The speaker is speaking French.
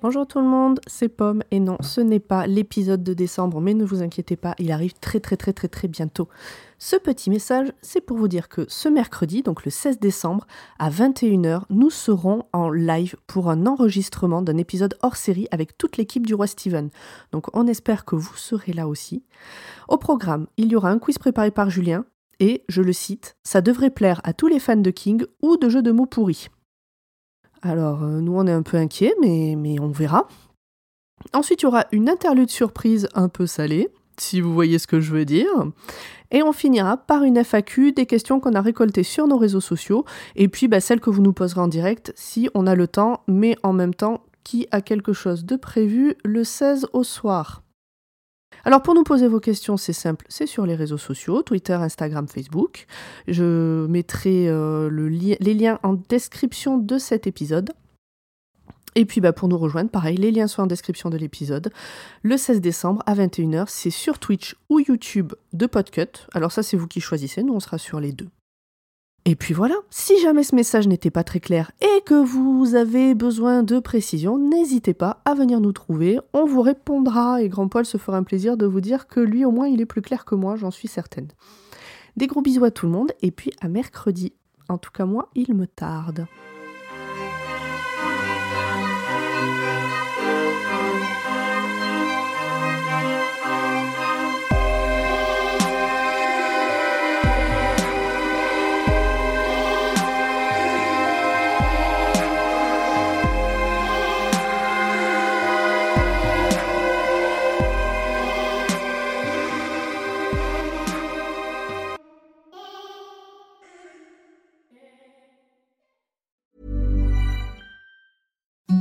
Bonjour tout le monde, c'est Pomme et non, ce n'est pas l'épisode de décembre, mais ne vous inquiétez pas, il arrive très très très très très bientôt. Ce petit message, c'est pour vous dire que ce mercredi, donc le 16 décembre, à 21h, nous serons en live pour un enregistrement d'un épisode hors série avec toute l'équipe du Roi Steven. Donc on espère que vous serez là aussi. Au programme, il y aura un quiz préparé par Julien, et, je le cite, ça devrait plaire à tous les fans de King ou de jeux de mots pourris. Alors, euh, nous, on est un peu inquiets, mais, on verra. Ensuite, il y aura une interlude surprise un peu salée, si vous voyez ce que je veux dire. Et on finira par une FAQ des questions qu'on a récoltées sur nos réseaux sociaux, et puis bah, celles que vous nous poserez en direct si on a le temps, mais en même temps, qui a quelque chose de prévu le 16 au soir. Alors pour nous poser vos questions, c'est simple, c'est sur les réseaux sociaux, Twitter, Instagram, Facebook. Je mettrai euh, les liens en description de cet épisode. Et puis bah, pour nous rejoindre, pareil, les liens sont en description de l'épisode. Le 16 décembre à 21h, c'est sur Twitch ou YouTube de Podcut. Alors ça c'est vous qui choisissez, nous on sera sur les deux. Et puis voilà, si jamais ce message n'était pas très clair et que vous avez besoin de précision, n'hésitez pas à venir nous trouver, on vous répondra et Grand Paul se fera un plaisir de vous dire que lui au moins il est plus clair que moi, j'en suis certaine. Des gros bisous à tout le monde et puis à mercredi. En tout cas moi, il me tarde.